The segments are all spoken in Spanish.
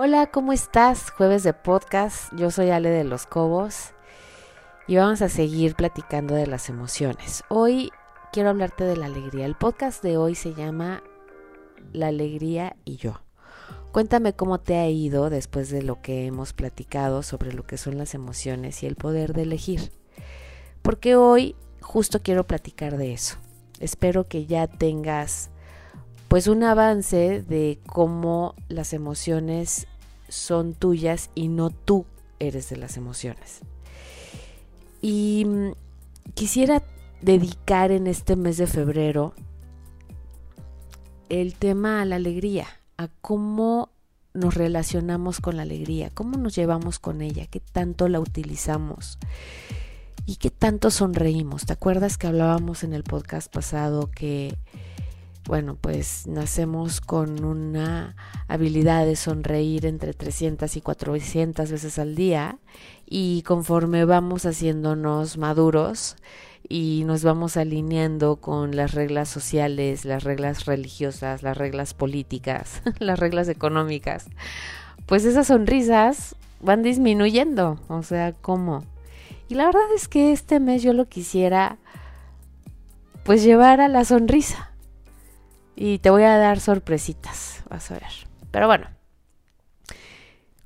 Hola, ¿cómo estás? Jueves de podcast. Yo soy Ale de los Cobos y vamos a seguir platicando de las emociones. Hoy quiero hablarte de la alegría. El podcast de hoy se llama La alegría y yo. Cuéntame cómo te ha ido después de lo que hemos platicado sobre lo que son las emociones y el poder de elegir. Porque hoy justo quiero platicar de eso. Espero que ya tengas pues un avance de cómo las emociones son tuyas y no tú eres de las emociones. Y mm, quisiera dedicar en este mes de febrero el tema a la alegría, a cómo nos relacionamos con la alegría, cómo nos llevamos con ella, qué tanto la utilizamos y qué tanto sonreímos. ¿Te acuerdas que hablábamos en el podcast pasado que bueno, pues nacemos con una habilidad de sonreír entre 300 y 400 veces al día y conforme vamos haciéndonos maduros y nos vamos alineando con las reglas sociales, las reglas religiosas, las reglas políticas, las reglas económicas, pues esas sonrisas van disminuyendo, o sea, ¿cómo? Y la verdad es que este mes yo lo quisiera pues llevar a la sonrisa y te voy a dar sorpresitas, vas a ver. Pero bueno,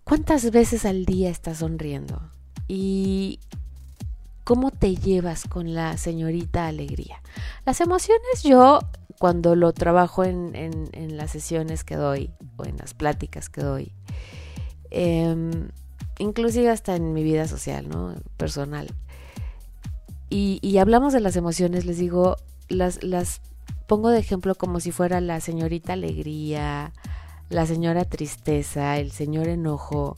¿cuántas veces al día estás sonriendo? ¿Y cómo te llevas con la señorita alegría? Las emociones yo, cuando lo trabajo en, las sesiones que doy o en las pláticas que doy, eh, inclusive hasta en mi vida social, ¿no? Personal. Y, y hablamos de las emociones, les digo, las, las pongo de ejemplo como si fuera la señorita alegría, la señora tristeza, el señor enojo.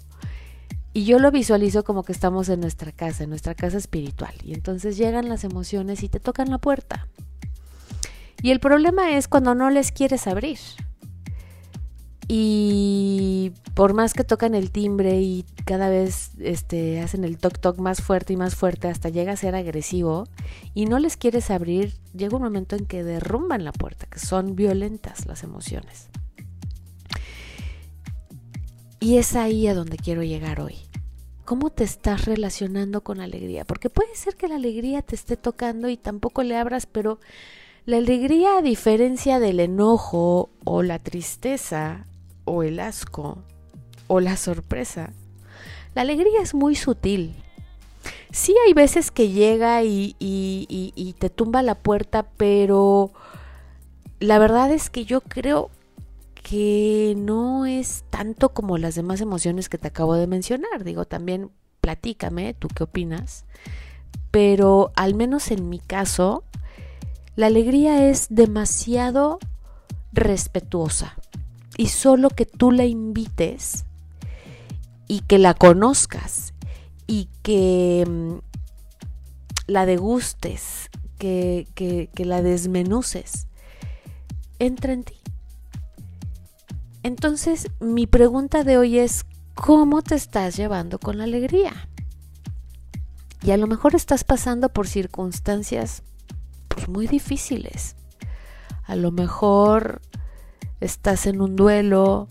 Y yo lo visualizo como que estamos en nuestra casa, en nuestra casa espiritual. Y entonces llegan las emociones y te tocan la puerta. Y el problema es cuando no les quieres abrir. Y por más que tocan el timbre y cada vez este, hacen el toc toc más fuerte y más fuerte hasta llega a ser agresivo y no les quieres abrir, llega un momento en que derrumban la puerta, que son violentas las emociones. Y es ahí a donde quiero llegar hoy. ¿Cómo te estás relacionando con la alegría? Porque puede ser que la alegría te esté tocando y tampoco le abras, pero la alegría, a diferencia del enojo o la tristeza o el asco o la sorpresa. La alegría es muy sutil. Sí hay veces que llega y, y, te tumba la puerta, pero la verdad es que yo creo que no es tanto como las demás emociones que te acabo de mencionar. Digo, también platícame, tú qué opinas. Pero al menos en mi caso, la alegría es demasiado respetuosa y solo que tú la invites y que la conozcas y que mm, la degustes, que, que la desmenuces, entra en ti. Entonces, mi pregunta de hoy es, ¿cómo te estás llevando con la alegría? Y a lo mejor estás pasando por circunstancias pues, muy difíciles. A lo mejor estás en un duelo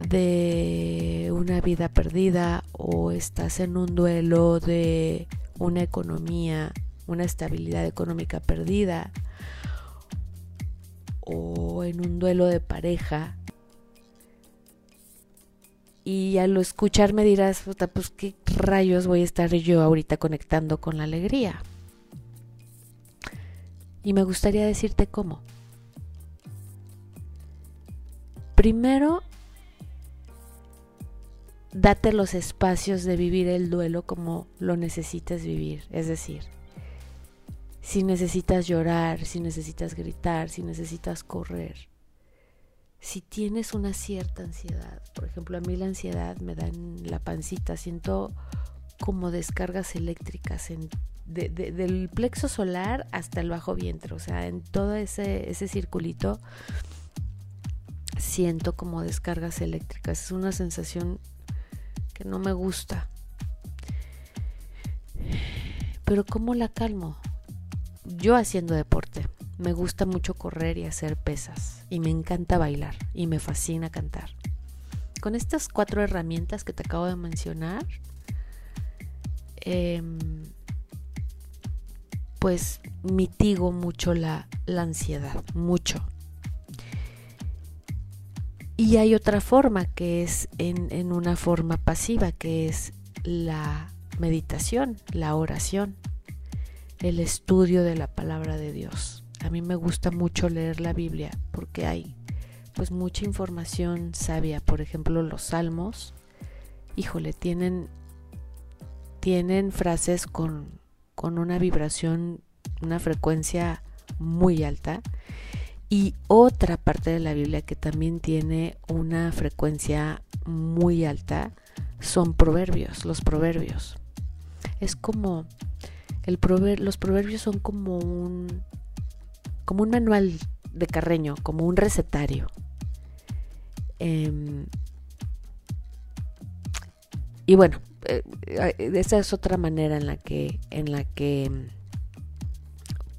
de una vida perdida o estás en un duelo de una economía, una estabilidad económica perdida o en un duelo de pareja. Y al escucharme dirás, pues qué rayos voy a estar yo ahorita conectando con la alegría. Y me gustaría decirte cómo. Primero, date los espacios de vivir el duelo como lo necesites vivir. Es decir, si necesitas llorar, si necesitas gritar, si necesitas correr. Si tienes una cierta ansiedad, por ejemplo, a mí la ansiedad me da en la pancita, siento como descargas eléctricas en, del plexo solar hasta el bajo vientre, o sea, en todo ese, ese circulito siento como descargas eléctricas. Es una sensación que no me gusta. Pero ¿cómo la calmo? Yo haciendo deporte. Me gusta mucho correr y hacer pesas. Y me encanta bailar. Y me fascina cantar. con estas cuatro herramientas que te acabo de mencionar, em, pues mitigo mucho la, la ansiedad, mucho. Y hay otra forma que es en, en, una forma pasiva, que es la meditación, la oración, el estudio de la palabra de Dios. A mí me gusta mucho leer la Biblia porque hay pues mucha información sabia, por ejemplo, los salmos. Híjole, tienen tienen frases con, con una vibración, una frecuencia muy alta. Y otra parte de la Biblia que también tiene una frecuencia muy alta son proverbios, los proverbios. Es como el los proverbios son como un como un manual de Carreño, como un recetario. Em, y bueno, eh, eh, esa es otra manera en la que, en la que em,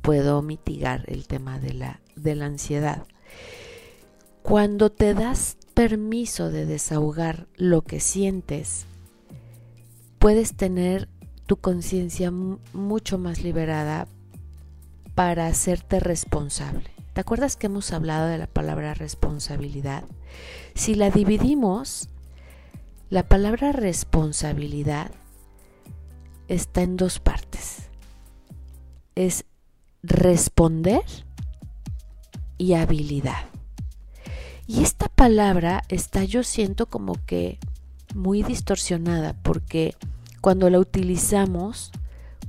puedo mitigar el tema de la, de la ansiedad. Cuando te das permiso de desahogar lo que sientes, puedes tener tu conciencia mucho más liberada para hacerte responsable. ¿Te acuerdas que hemos hablado de la palabra responsabilidad? Si la dividimos, la palabra responsabilidad está en dos partes. Es responder y habilidad. Y esta palabra está yo siento como que muy distorsionada porque cuando la utilizamos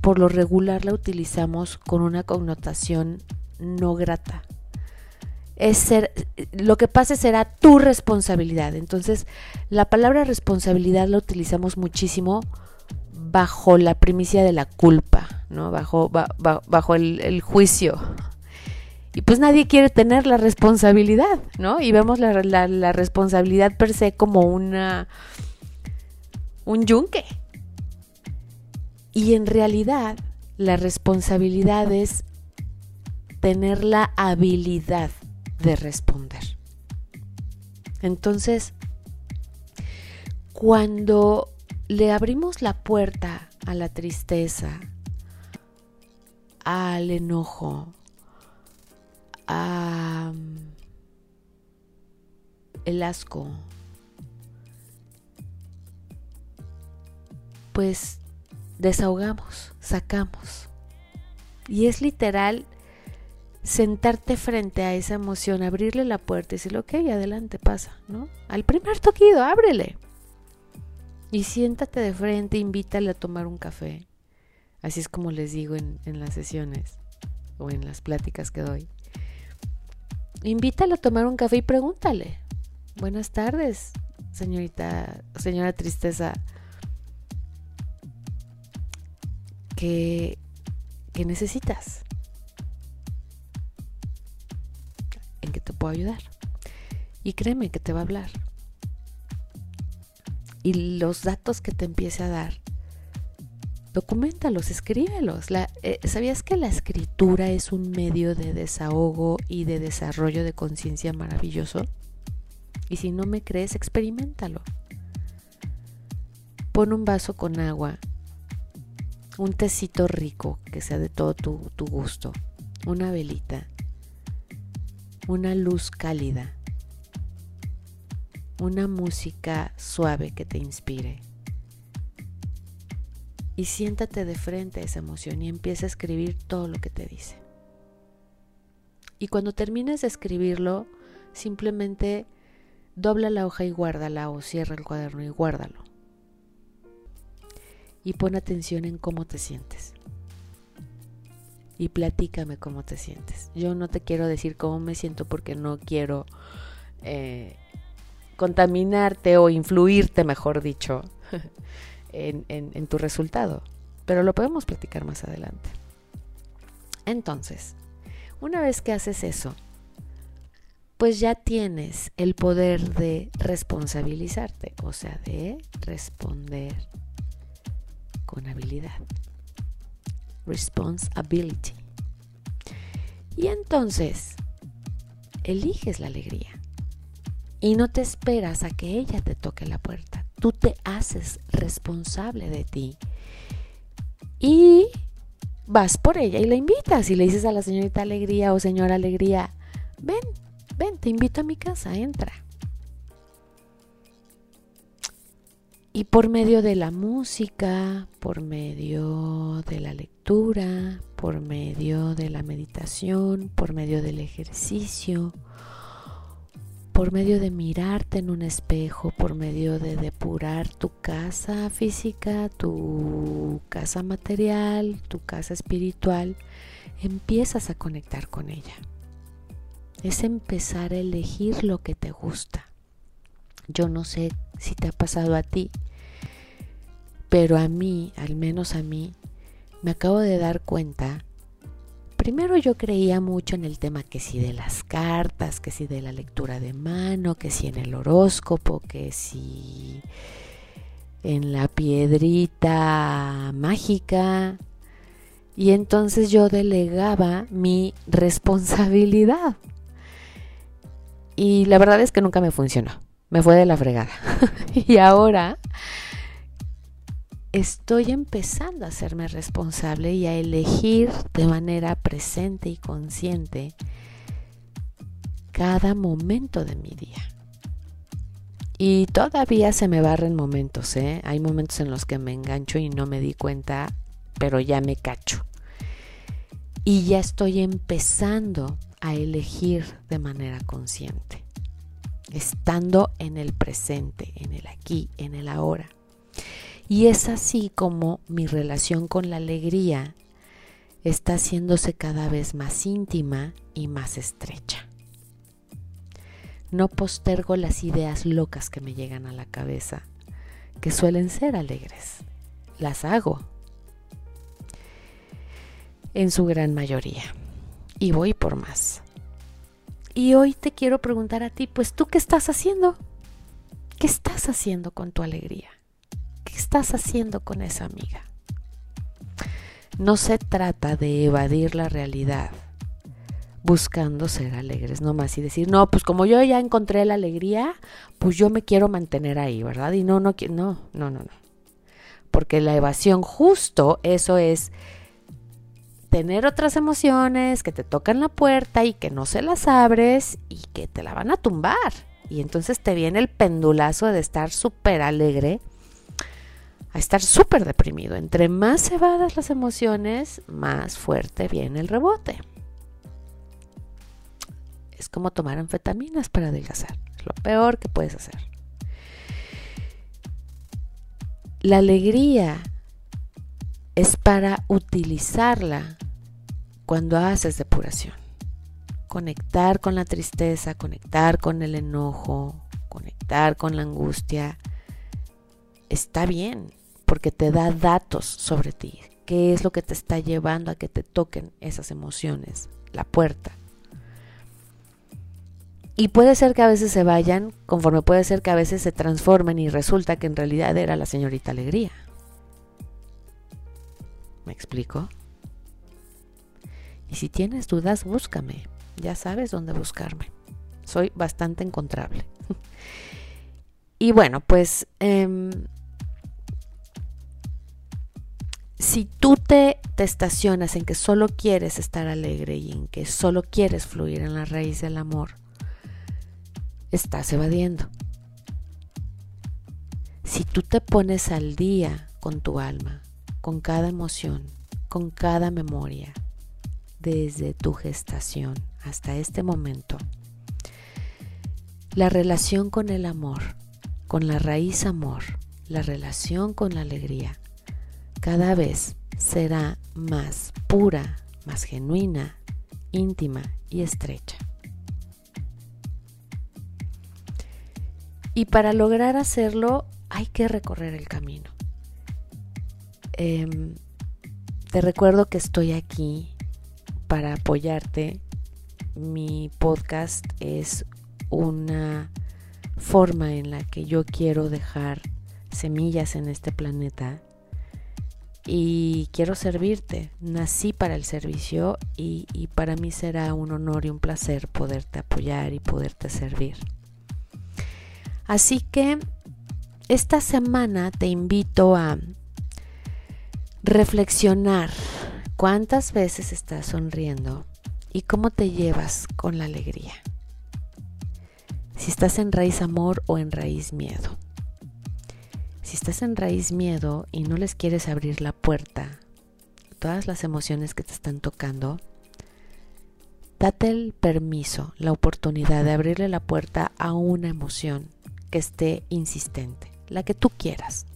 por lo regular la utilizamos con una connotación no grata. Es ser, lo que pase será tu responsabilidad. Entonces, la palabra responsabilidad la utilizamos muchísimo bajo la primicia de la culpa, ¿no? Bajo, bajo el, juicio. Y pues nadie quiere tener la responsabilidad, ¿no? Y vemos la, la responsabilidad per se como una un yunque, y en realidad la responsabilidad es tener la habilidad de responder. Entonces, cuando le abrimos la puerta a la tristeza, al enojo, el asco, pues desahogamos, sacamos. Y es literal sentarte frente a esa emoción, abrirle la puerta y decirle, ok, adelante, pasa, ¿no? Al primer toquido, ábrele. Y siéntate de frente, invítale a tomar un café. Así es como les digo en las sesiones o en las pláticas que doy. Invítale a tomar un café y pregúntale. Buenas tardes, señorita, señora Tristeza. que, necesitas. En que te puedo ayudar. Y créeme que te va a hablar. Y los datos que te empiece a dar, documentalos, escríbelos. Eh, ¿Sabías que la escritura es un medio de desahogo y de desarrollo de conciencia maravilloso? Y si no me crees, experimentalo. Pon un vaso con agua un tecito rico que sea de todo tu gusto, una velita, una luz cálida, una música suave que te inspire. Y siéntate de frente a esa emoción y empieza a escribir todo lo que te dice. Y cuando termines de escribirlo, simplemente dobla la hoja y guárdala o cierra el cuaderno y guárdalo y pon atención en cómo te sientes. Y platícame cómo te sientes. Yo no te quiero decir cómo me siento porque no quiero eh, contaminarte o influirte, mejor dicho, en, tu resultado. Pero lo podemos platicar más adelante. Entonces, una vez que haces eso, pues ya tienes el poder de responsabilizarte, o sea, de responder con habilidad. Responsibility. Y entonces, eliges la alegría. Y no te esperas a que ella te toque la puerta. Tú te haces responsable de ti. Y vas por ella y la invitas y le dices a la señorita Alegría o señora Alegría, ven, ven, te invito a mi casa, entra. Y por medio de la música, por medio de la lectura, por medio de la meditación, por medio del ejercicio, por medio de mirarte en un espejo, por medio de depurar tu casa física, tu casa material, tu casa espiritual, empiezas a conectar con ella. Es empezar a elegir lo que te gusta. Yo no sé si te ha pasado a ti, pero a mí, al menos a mí, me acabo de dar cuenta. Primero yo creía mucho en el tema que si de las cartas, que si de la lectura de mano, que si en el horóscopo, que si en la piedrita mágica. Y entonces yo delegaba mi responsabilidad. Y la verdad es que nunca me funcionó me fue de la fregada. y ahora estoy empezando a hacerme responsable y a elegir de manera presente y consciente cada momento de mi día. Y todavía se me barren momentos, ¿eh? Hay momentos en los que me engancho y no me di cuenta, pero ya me cacho. Y ya estoy empezando a elegir de manera consciente estando en el presente, en el aquí, en el ahora. Y es así como mi relación con la alegría está haciéndose cada vez más íntima y más estrecha. No postergo las ideas locas que me llegan a la cabeza, que suelen ser alegres. Las hago. En su gran mayoría. Y voy por más. Y hoy te quiero preguntar a ti, pues tú qué estás haciendo? ¿Qué estás haciendo con tu alegría? ¿Qué estás haciendo con esa amiga? No se trata de evadir la realidad buscando ser alegres nomás y decir, no, pues como yo ya encontré la alegría, pues yo me quiero mantener ahí, ¿verdad? Y no, no, no, no, no, no. Porque la evasión justo, eso es tener otras emociones que te tocan la puerta y que no se las abres y que te la van a tumbar. Y entonces te viene el pendulazo de estar súper alegre a estar súper deprimido. Entre más evadas las emociones, más fuerte viene el rebote. Es como tomar anfetaminas para adelgazar. Es lo peor que puedes hacer. La alegría es para utilizarla cuando haces depuración. Conectar con la tristeza, conectar con el enojo, conectar con la angustia, está bien, porque te da datos sobre ti. ¿Qué es lo que te está llevando a que te toquen esas emociones? La puerta. Y puede ser que a veces se vayan, conforme puede ser que a veces se transformen y resulta que en realidad era la señorita Alegría. ¿Me explico? Y si tienes dudas, búscame. Ya sabes dónde buscarme. Soy bastante encontrable. y bueno, pues em, si tú te, te estacionas en que solo quieres estar alegre y en que solo quieres fluir en la raíz del amor, estás evadiendo. Si tú te pones al día con tu alma, con cada emoción, con cada memoria, desde tu gestación hasta este momento, la relación con el amor, con la raíz amor, la relación con la alegría, cada vez será más pura, más genuina, íntima y estrecha. Y para lograr hacerlo hay que recorrer el camino. Em, te recuerdo que estoy aquí para apoyarte. Mi podcast es una forma en la que yo quiero dejar semillas en este planeta y quiero servirte. Nací para el servicio y, para mí será un honor y un placer poderte apoyar y poderte servir. Así que esta semana te invito a reflexionar cuántas veces estás sonriendo y cómo te llevas con la alegría. Si estás en raíz amor o en raíz miedo. Si estás en raíz miedo y no les quieres abrir la puerta, todas las emociones que te están tocando, date el permiso, la oportunidad de abrirle la puerta a una emoción que esté insistente, la que tú quieras.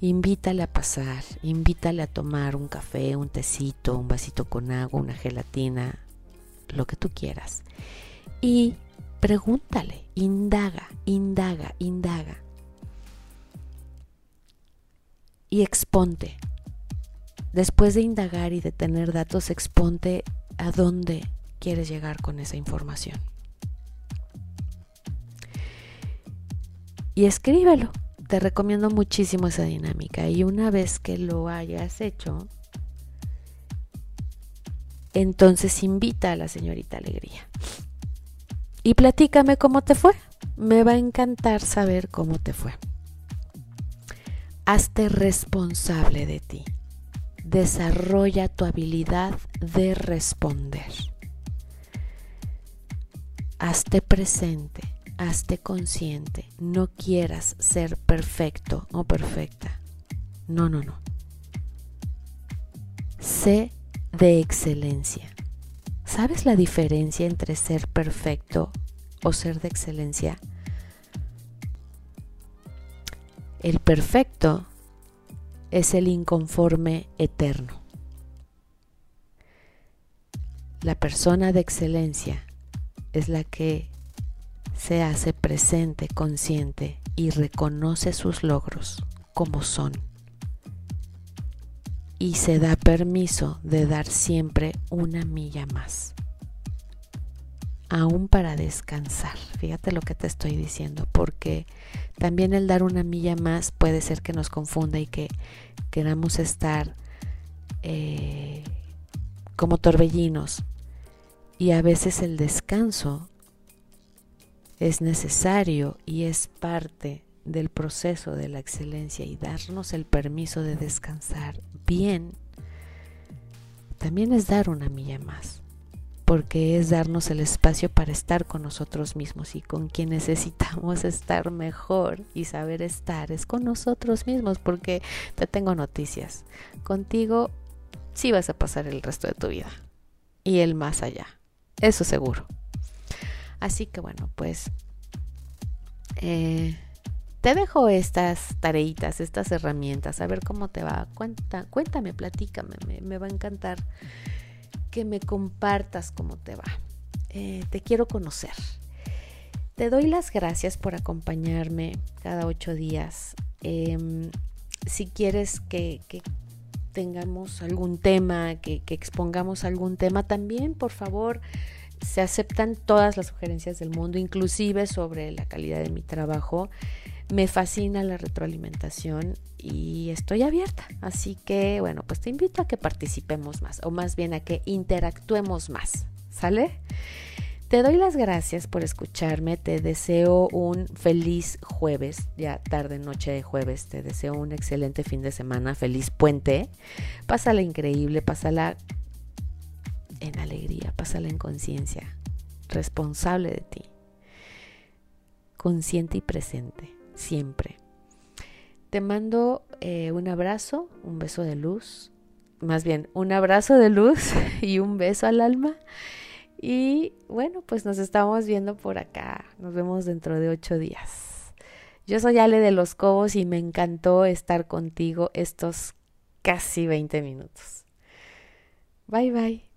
Invítale a pasar, invítale a tomar un café, un tecito, un vasito con agua, una gelatina, lo que tú quieras. Y pregúntale, indaga, indaga, indaga. Y exponte. Después de indagar y de tener datos, exponte a dónde quieres llegar con esa información. Y escríbelo te recomiendo muchísimo esa dinámica y una vez que lo hayas hecho, entonces invita a la señorita Alegría. Y platícame cómo te fue. Me va a encantar saber cómo te fue. Hazte responsable de ti. Desarrolla tu habilidad de responder. Hazte presente hazte consciente, no quieras ser perfecto o perfecta. No, no, no. Sé de excelencia. ¿Sabes la diferencia entre ser perfecto o ser de excelencia? El perfecto es el inconforme eterno. La persona de excelencia es la que se hace presente, consciente y reconoce sus logros como son. Y se da permiso de dar siempre una milla más. Aún para descansar. Fíjate lo que te estoy diciendo, porque también el dar una milla más puede ser que nos confunda y que queramos estar eh, como torbellinos. Y a veces el descanso es necesario y es parte del proceso de la excelencia y darnos el permiso de descansar bien, también es dar una milla más, porque es darnos el espacio para estar con nosotros mismos y con quien necesitamos estar mejor y saber estar es con nosotros mismos, porque te tengo noticias, contigo sí vas a pasar el resto de tu vida y el más allá, eso seguro. Así que bueno, pues eh, te dejo estas tareitas, estas herramientas, a ver cómo te va. Cuenta, cuéntame, platícame, me, va a encantar que me compartas cómo te va. Eh, te quiero conocer. Te doy las gracias por acompañarme cada ocho días. Em, si quieres que, tengamos algún tema, que, que expongamos algún tema, también por favor se aceptan todas las sugerencias del mundo, inclusive sobre la calidad de mi trabajo. Me fascina la retroalimentación y estoy abierta. Así que, bueno, pues te invito a que participemos más, o más bien a que interactuemos más. ¿Sale? Te doy las gracias por escucharme, te deseo un feliz jueves, ya tarde, noche de jueves, te deseo un excelente fin de semana, feliz puente, pásala increíble, pásala en alegría, pásala en conciencia, responsable de ti, consciente y presente, siempre. Te mando eh, un abrazo, un beso de luz, más bien un abrazo de luz y un beso al alma. Y bueno, pues nos estamos viendo por acá. Nos vemos dentro de ocho días. Yo soy Ale de los Cobos y me encantó estar contigo estos casi 20 minutos. Bye bye.